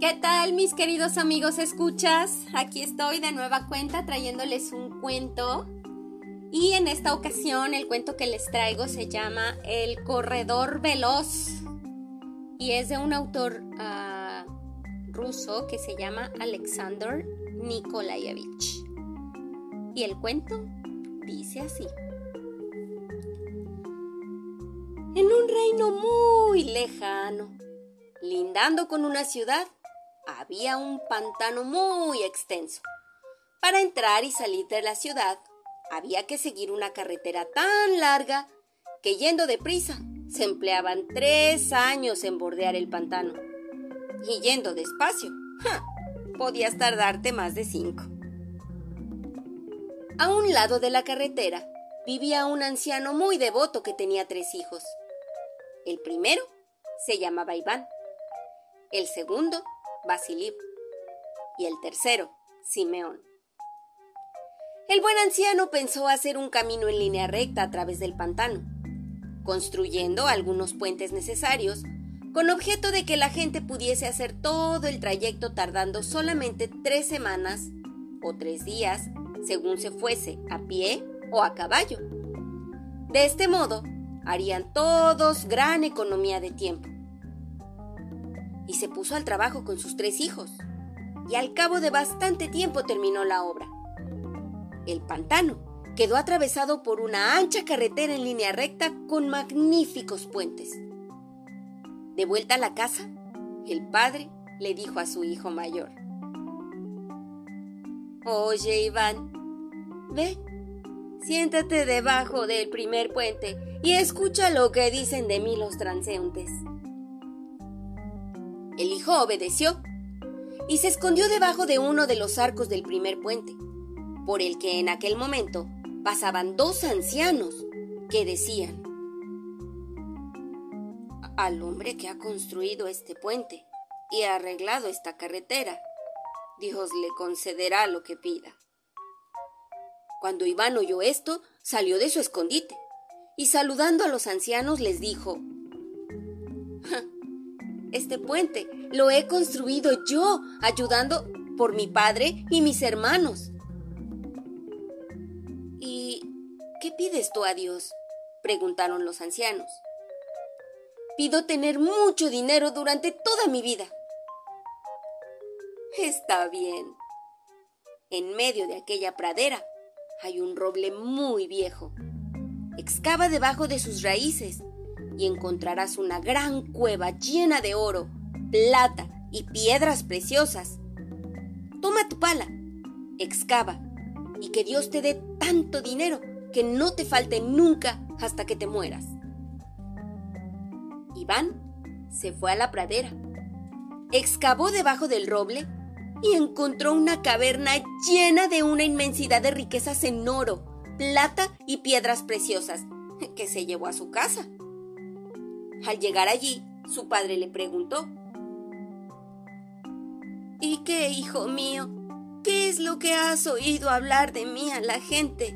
¿Qué tal mis queridos amigos escuchas? Aquí estoy de nueva cuenta trayéndoles un cuento y en esta ocasión el cuento que les traigo se llama El Corredor Veloz y es de un autor uh, ruso que se llama Alexander Nikolayevich. Y el cuento dice así. En un reino muy lejano, lindando con una ciudad, había un pantano muy extenso. Para entrar y salir de la ciudad había que seguir una carretera tan larga que yendo deprisa se empleaban tres años en bordear el pantano. Y yendo despacio, podías tardarte más de cinco. A un lado de la carretera vivía un anciano muy devoto que tenía tres hijos. El primero se llamaba Iván. El segundo Basilip, y el tercero, Simeón. El buen anciano pensó hacer un camino en línea recta a través del pantano, construyendo algunos puentes necesarios con objeto de que la gente pudiese hacer todo el trayecto tardando solamente tres semanas o tres días, según se fuese a pie o a caballo. De este modo, harían todos gran economía de tiempo y se puso al trabajo con sus tres hijos. Y al cabo de bastante tiempo terminó la obra. El pantano quedó atravesado por una ancha carretera en línea recta con magníficos puentes. De vuelta a la casa, el padre le dijo a su hijo mayor. Oye, Iván, ve, siéntate debajo del primer puente y escucha lo que dicen de mí los transeúntes. El hijo obedeció y se escondió debajo de uno de los arcos del primer puente, por el que en aquel momento pasaban dos ancianos que decían, al hombre que ha construido este puente y ha arreglado esta carretera, Dios le concederá lo que pida. Cuando Iván oyó esto, salió de su escondite y saludando a los ancianos les dijo, este puente lo he construido yo, ayudando por mi padre y mis hermanos. ¿Y qué pides tú a Dios? preguntaron los ancianos. Pido tener mucho dinero durante toda mi vida. Está bien. En medio de aquella pradera hay un roble muy viejo. Excava debajo de sus raíces y encontrarás una gran cueva llena de oro, plata y piedras preciosas. Toma tu pala, excava, y que Dios te dé tanto dinero que no te falte nunca hasta que te mueras. Iván se fue a la pradera, excavó debajo del roble y encontró una caverna llena de una inmensidad de riquezas en oro, plata y piedras preciosas que se llevó a su casa. Al llegar allí, su padre le preguntó, ¿Y qué, hijo mío? ¿Qué es lo que has oído hablar de mí a la gente?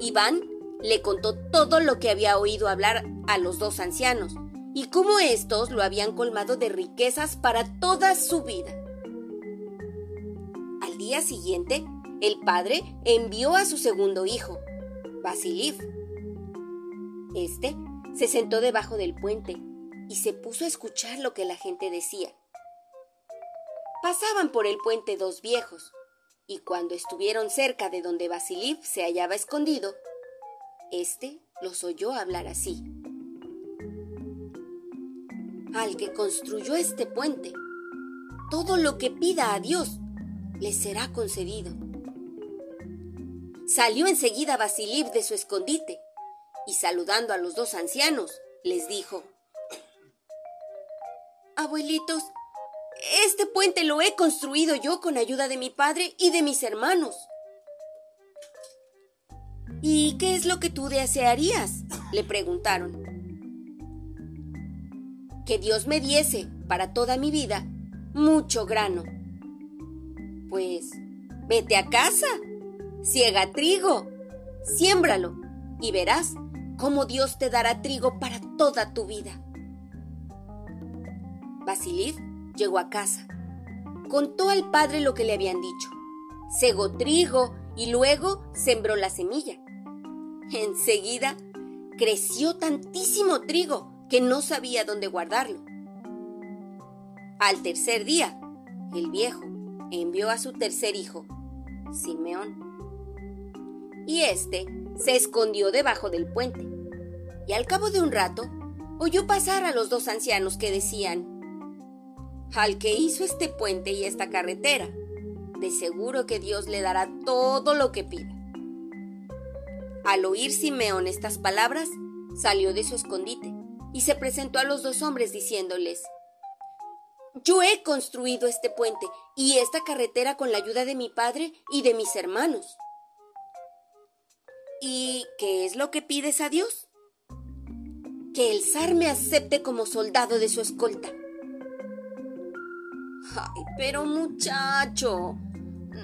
Iván le contó todo lo que había oído hablar a los dos ancianos y cómo éstos lo habían colmado de riquezas para toda su vida. Al día siguiente, el padre envió a su segundo hijo, Basilif. Este se sentó debajo del puente y se puso a escuchar lo que la gente decía. Pasaban por el puente dos viejos, y cuando estuvieron cerca de donde Basiliv se hallaba escondido, éste los oyó hablar así. Al que construyó este puente, todo lo que pida a Dios le será concedido. Salió enseguida Basiliv de su escondite y saludando a los dos ancianos, les dijo, Abuelitos, este puente lo he construido yo con ayuda de mi padre y de mis hermanos. ¿Y qué es lo que tú desearías? le preguntaron. Que Dios me diese para toda mi vida mucho grano. Pues vete a casa, ciega trigo, siémbralo y verás cómo Dios te dará trigo para toda tu vida. Basilid llegó a casa. Contó al padre lo que le habían dicho. Cegó trigo y luego sembró la semilla. Enseguida creció tantísimo trigo que no sabía dónde guardarlo. Al tercer día, el viejo envió a su tercer hijo, Simeón. Y éste se escondió debajo del puente. Y al cabo de un rato, oyó pasar a los dos ancianos que decían, al que hizo este puente y esta carretera, de seguro que Dios le dará todo lo que pida. Al oír Simeón estas palabras, salió de su escondite y se presentó a los dos hombres diciéndoles, Yo he construido este puente y esta carretera con la ayuda de mi padre y de mis hermanos. ¿Y qué es lo que pides a Dios? Que el zar me acepte como soldado de su escolta. Ay, pero muchacho,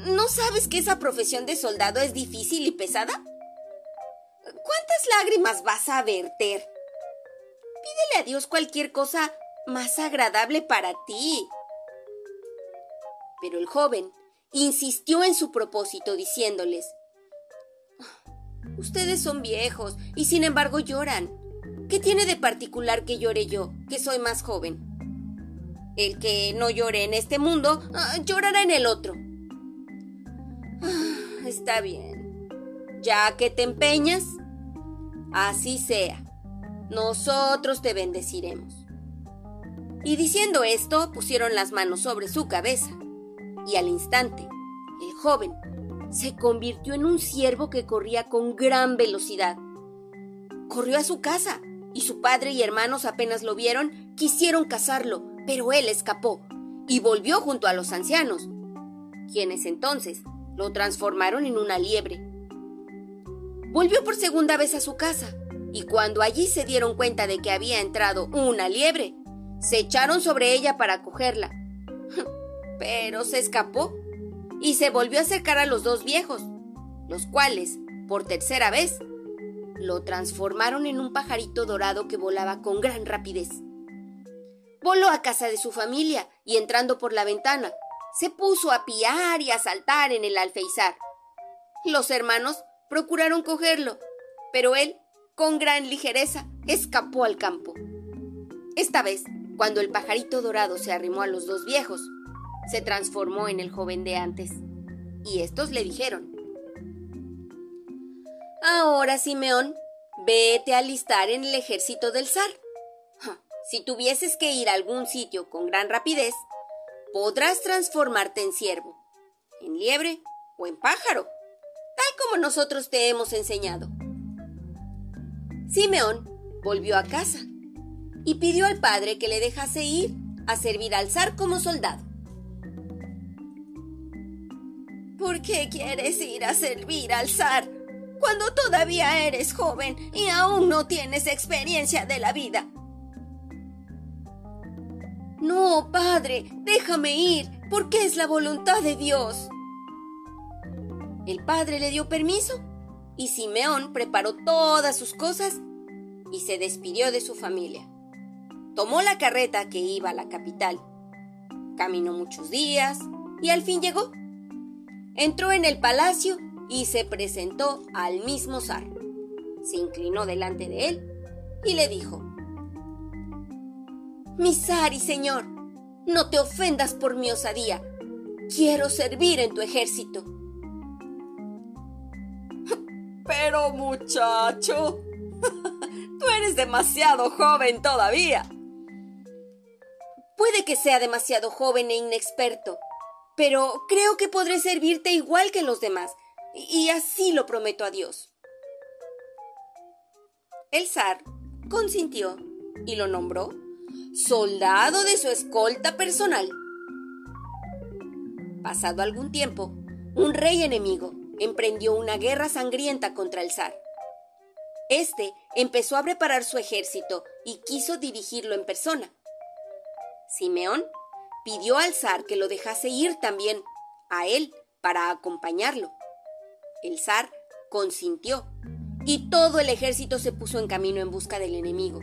¿no sabes que esa profesión de soldado es difícil y pesada? ¿Cuántas lágrimas vas a verter? Pídele a Dios cualquier cosa más agradable para ti. Pero el joven insistió en su propósito diciéndoles, Ustedes son viejos y sin embargo lloran. ¿Qué tiene de particular que llore yo, que soy más joven? El que no llore en este mundo, ah, llorará en el otro. Ah, está bien. Ya que te empeñas, así sea nosotros te bendeciremos. Y diciendo esto, pusieron las manos sobre su cabeza, y al instante, el joven se convirtió en un ciervo que corría con gran velocidad. Corrió a su casa, y su padre y hermanos apenas lo vieron, quisieron cazarlo, pero él escapó, y volvió junto a los ancianos, quienes entonces lo transformaron en una liebre. Volvió por segunda vez a su casa, y cuando allí se dieron cuenta de que había entrado una liebre, se echaron sobre ella para cogerla. Pero se escapó y se volvió a acercar a los dos viejos, los cuales, por tercera vez, lo transformaron en un pajarito dorado que volaba con gran rapidez. Voló a casa de su familia y entrando por la ventana, se puso a piar y a saltar en el alfeizar. Los hermanos procuraron cogerlo, pero él con gran ligereza, escapó al campo. Esta vez, cuando el pajarito dorado se arrimó a los dos viejos, se transformó en el joven de antes. Y estos le dijeron, Ahora, Simeón, vete a alistar en el ejército del zar. Si tuvieses que ir a algún sitio con gran rapidez, podrás transformarte en ciervo, en liebre o en pájaro, tal como nosotros te hemos enseñado. Simeón volvió a casa y pidió al padre que le dejase ir a servir al zar como soldado. ¿Por qué quieres ir a servir al zar cuando todavía eres joven y aún no tienes experiencia de la vida? No, padre, déjame ir, porque es la voluntad de Dios. El padre le dio permiso y Simeón preparó todas sus cosas y se despidió de su familia. Tomó la carreta que iba a la capital. Caminó muchos días y al fin llegó. Entró en el palacio y se presentó al mismo zar. Se inclinó delante de él y le dijo, Mi zar y señor, no te ofendas por mi osadía. Quiero servir en tu ejército. Pero muchacho, tú eres demasiado joven todavía. Puede que sea demasiado joven e inexperto, pero creo que podré servirte igual que los demás, y así lo prometo a Dios. El zar consintió y lo nombró soldado de su escolta personal. Pasado algún tiempo, un rey enemigo emprendió una guerra sangrienta contra el zar. Este empezó a preparar su ejército y quiso dirigirlo en persona. Simeón pidió al zar que lo dejase ir también a él para acompañarlo. El zar consintió y todo el ejército se puso en camino en busca del enemigo.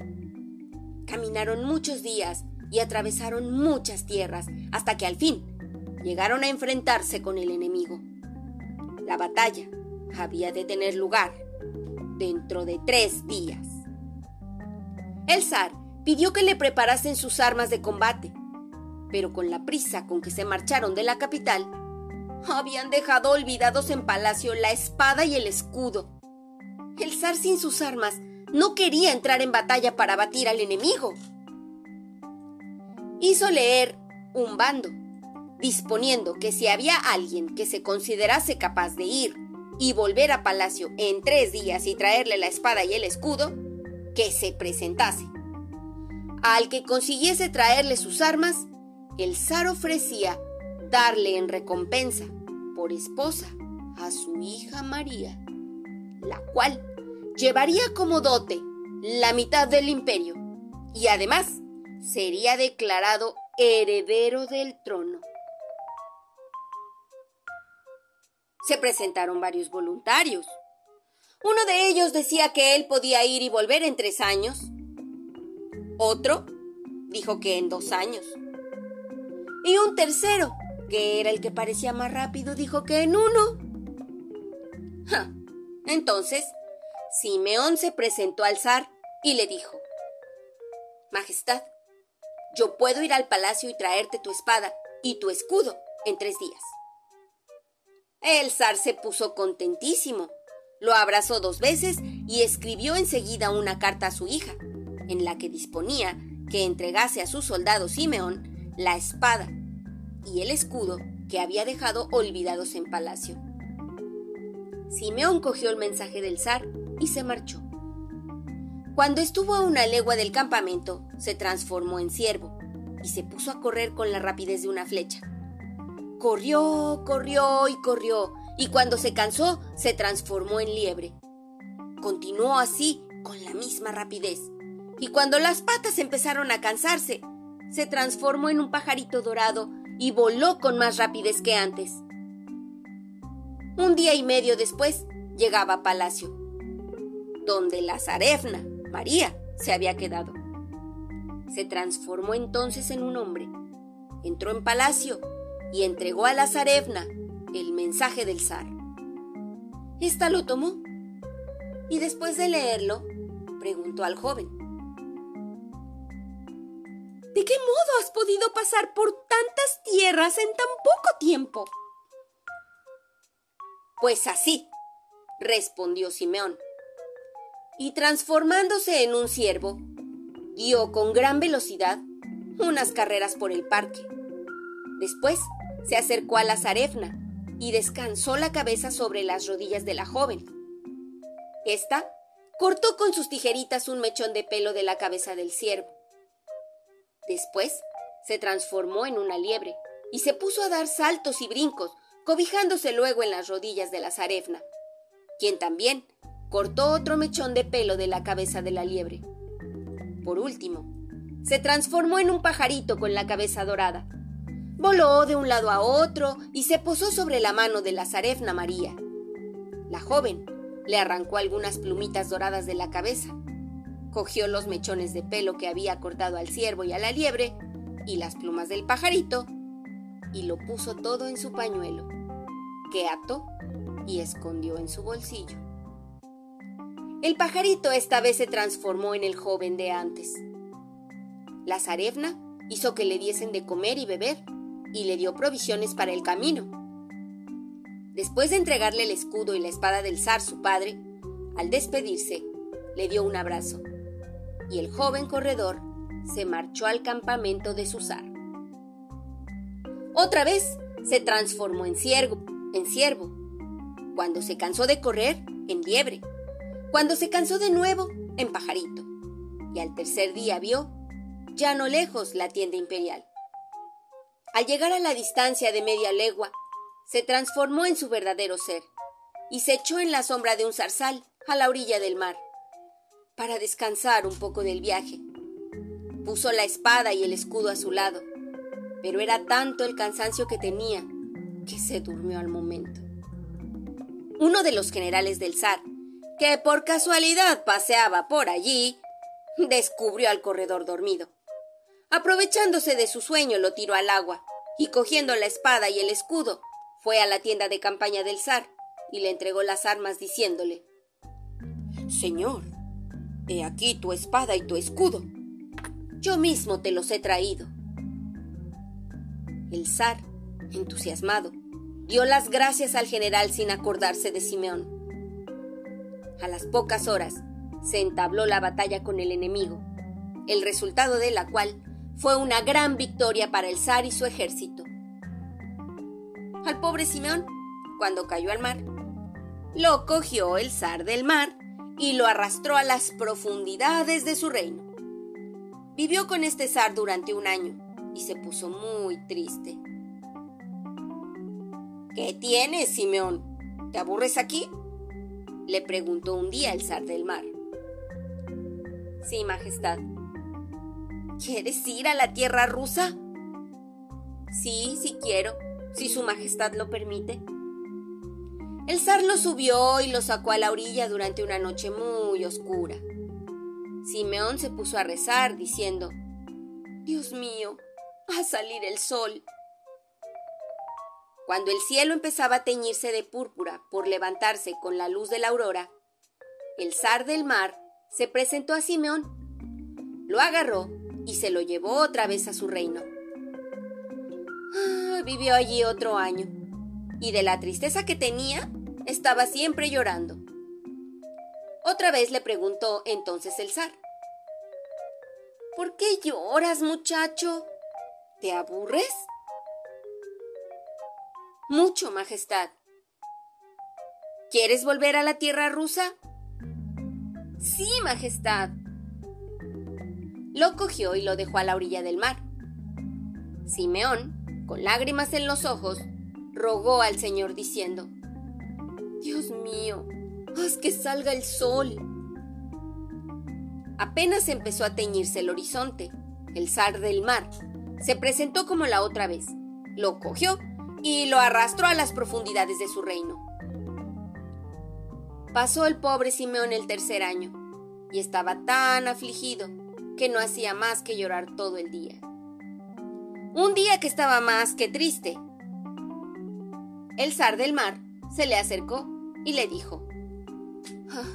Caminaron muchos días y atravesaron muchas tierras hasta que al fin llegaron a enfrentarse con el enemigo. La batalla había de tener lugar dentro de tres días. El zar pidió que le preparasen sus armas de combate, pero con la prisa con que se marcharon de la capital, habían dejado olvidados en palacio la espada y el escudo. El zar sin sus armas no quería entrar en batalla para batir al enemigo. Hizo leer un bando, disponiendo que si había alguien que se considerase capaz de ir y volver a palacio en tres días y traerle la espada y el escudo, que se presentase. Al que consiguiese traerle sus armas, el zar ofrecía darle en recompensa por esposa a su hija María, la cual llevaría como dote la mitad del imperio y además sería declarado heredero del trono. Se presentaron varios voluntarios. Uno de ellos decía que él podía ir y volver en tres años. Otro dijo que en dos años. Y un tercero, que era el que parecía más rápido, dijo que en uno. Entonces, Simeón se presentó al zar y le dijo, Majestad, yo puedo ir al palacio y traerte tu espada y tu escudo en tres días. El zar se puso contentísimo, lo abrazó dos veces y escribió enseguida una carta a su hija, en la que disponía que entregase a su soldado Simeón la espada y el escudo que había dejado olvidados en palacio. Simeón cogió el mensaje del zar y se marchó. Cuando estuvo a una legua del campamento, se transformó en ciervo y se puso a correr con la rapidez de una flecha. Corrió, corrió y corrió, y cuando se cansó, se transformó en liebre. Continuó así, con la misma rapidez, y cuando las patas empezaron a cansarse, se transformó en un pajarito dorado y voló con más rapidez que antes. Un día y medio después llegaba a palacio, donde la zarefna, María, se había quedado. Se transformó entonces en un hombre, entró en palacio y entregó a la zarefna el mensaje del zar. Esta lo tomó y después de leerlo, preguntó al joven. ¿De qué modo has podido pasar por tantas tierras en tan poco tiempo? Pues así, respondió Simeón. Y transformándose en un ciervo, dio con gran velocidad unas carreras por el parque. Después se acercó a la zarefna y descansó la cabeza sobre las rodillas de la joven. Esta cortó con sus tijeritas un mechón de pelo de la cabeza del ciervo Después se transformó en una liebre y se puso a dar saltos y brincos, cobijándose luego en las rodillas de la zarefna, quien también cortó otro mechón de pelo de la cabeza de la liebre. Por último, se transformó en un pajarito con la cabeza dorada. Voló de un lado a otro y se posó sobre la mano de la zarefna María. La joven le arrancó algunas plumitas doradas de la cabeza cogió los mechones de pelo que había cortado al ciervo y a la liebre, y las plumas del pajarito, y lo puso todo en su pañuelo, que ató y escondió en su bolsillo. El pajarito esta vez se transformó en el joven de antes. La zarefna hizo que le diesen de comer y beber, y le dio provisiones para el camino. Después de entregarle el escudo y la espada del zar, su padre, al despedirse, le dio un abrazo y el joven corredor se marchó al campamento de su zar. Otra vez se transformó en ciervo, en ciervo. Cuando se cansó de correr, en liebre. Cuando se cansó de nuevo, en pajarito. Y al tercer día vio, ya no lejos, la tienda imperial. Al llegar a la distancia de media legua, se transformó en su verdadero ser y se echó en la sombra de un zarzal a la orilla del mar para descansar un poco del viaje. Puso la espada y el escudo a su lado, pero era tanto el cansancio que tenía que se durmió al momento. Uno de los generales del zar, que por casualidad paseaba por allí, descubrió al corredor dormido. Aprovechándose de su sueño, lo tiró al agua y cogiendo la espada y el escudo, fue a la tienda de campaña del zar y le entregó las armas diciéndole Señor, he aquí tu espada y tu escudo. Yo mismo te los he traído. El zar, entusiasmado, dio las gracias al general sin acordarse de Simeón. A las pocas horas se entabló la batalla con el enemigo, el resultado de la cual fue una gran victoria para el zar y su ejército. Al pobre Simeón, cuando cayó al mar, lo cogió el zar del mar y lo arrastró a las profundidades de su reino. Vivió con este zar durante un año y se puso muy triste. ¿Qué tienes, Simeón? ¿Te aburres aquí? le preguntó un día el zar del mar. Sí, Majestad. ¿Quieres ir a la tierra rusa? Sí, sí quiero, si Su Majestad lo permite. El zar lo subió y lo sacó a la orilla durante una noche muy oscura. Simeón se puso a rezar, diciendo, Dios mío, a salir el sol. Cuando el cielo empezaba a teñirse de púrpura por levantarse con la luz de la aurora, el zar del mar se presentó a Simeón. Lo agarró y se lo llevó otra vez a su reino. Ah, vivió allí otro año, y de la tristeza que tenía, estaba siempre llorando. Otra vez le preguntó entonces el zar. ¿Por qué lloras, muchacho? ¿Te aburres? Mucho, Majestad. ¿Quieres volver a la tierra rusa? Sí, Majestad. Lo cogió y lo dejó a la orilla del mar. Simeón, con lágrimas en los ojos, rogó al Señor diciendo, Dios mío, haz que salga el sol. Apenas empezó a teñirse el horizonte, el zar del mar se presentó como la otra vez, lo cogió y lo arrastró a las profundidades de su reino. Pasó el pobre Simeón el tercer año y estaba tan afligido que no hacía más que llorar todo el día. Un día que estaba más que triste. El zar del mar se le acercó y le dijo, ah,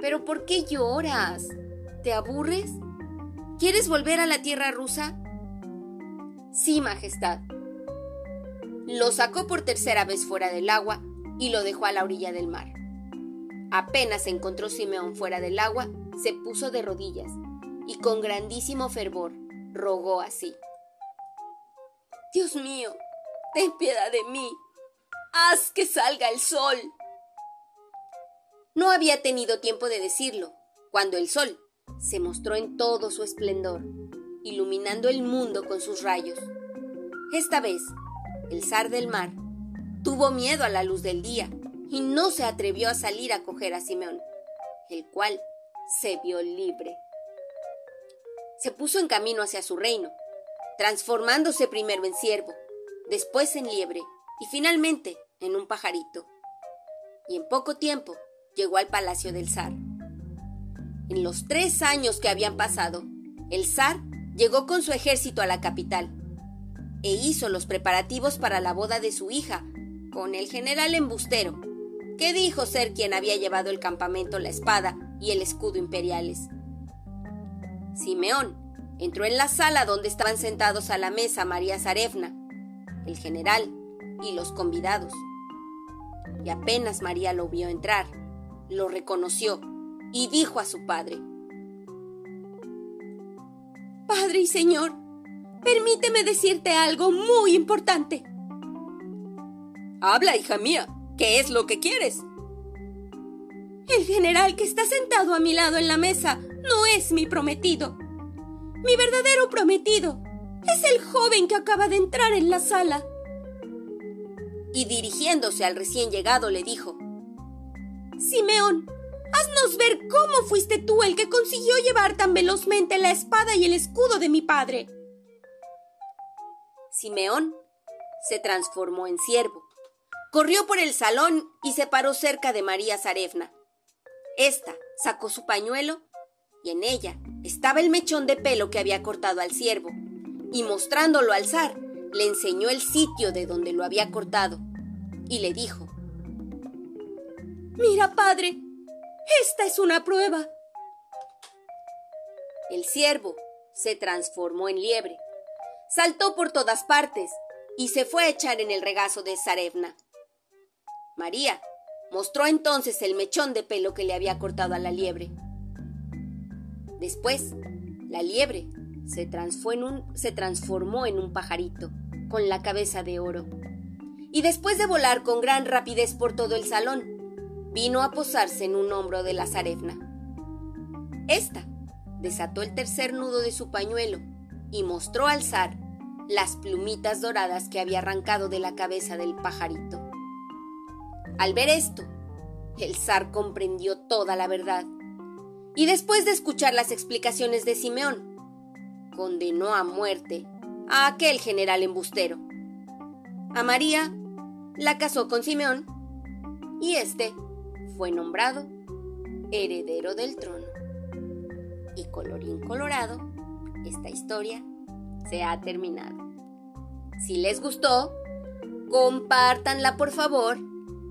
¿Pero por qué lloras? ¿Te aburres? ¿Quieres volver a la tierra rusa? Sí, Majestad. Lo sacó por tercera vez fuera del agua y lo dejó a la orilla del mar. Apenas encontró Simeón fuera del agua, se puso de rodillas y con grandísimo fervor rogó así. Dios mío, ten piedad de mí. Haz que salga el sol. No había tenido tiempo de decirlo, cuando el sol se mostró en todo su esplendor, iluminando el mundo con sus rayos. Esta vez, el zar del mar tuvo miedo a la luz del día y no se atrevió a salir a coger a Simeón, el cual se vio libre. Se puso en camino hacia su reino, transformándose primero en ciervo, después en liebre y finalmente en un pajarito. Y en poco tiempo llegó al palacio del zar. En los tres años que habían pasado, el zar llegó con su ejército a la capital e hizo los preparativos para la boda de su hija con el general embustero, que dijo ser quien había llevado el campamento la espada y el escudo imperiales. Simeón entró en la sala donde estaban sentados a la mesa María Zarefna, el general y los convidados. Y apenas María lo vio entrar, lo reconoció y dijo a su padre, Padre y Señor, permíteme decirte algo muy importante. Habla, hija mía, ¿qué es lo que quieres? El general que está sentado a mi lado en la mesa no es mi prometido. Mi verdadero prometido es el joven que acaba de entrar en la sala. Y dirigiéndose al recién llegado le dijo, Simeón, haznos ver cómo fuiste tú el que consiguió llevar tan velozmente la espada y el escudo de mi padre. Simeón se transformó en siervo, corrió por el salón y se paró cerca de María Zarefna. Esta sacó su pañuelo y en ella estaba el mechón de pelo que había cortado al ciervo, y mostrándolo al zar, le enseñó el sitio de donde lo había cortado, y le dijo, Mira, padre, esta es una prueba. El ciervo se transformó en liebre, saltó por todas partes y se fue a echar en el regazo de Zarevna. María mostró entonces el mechón de pelo que le había cortado a la liebre. Después, la liebre se transformó en un, se transformó en un pajarito con la cabeza de oro. Y después de volar con gran rapidez por todo el salón, vino a posarse en un hombro de la zarefna. Esta desató el tercer nudo de su pañuelo y mostró al zar las plumitas doradas que había arrancado de la cabeza del pajarito. Al ver esto, el zar comprendió toda la verdad y después de escuchar las explicaciones de Simeón, condenó a muerte a aquel general embustero. A María la casó con Simeón y éste fue nombrado heredero del trono. Y colorín colorado, esta historia se ha terminado. Si les gustó, compártanla por favor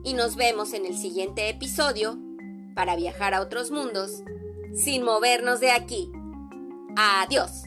y nos vemos en el siguiente episodio para viajar a otros mundos sin movernos de aquí. Adiós.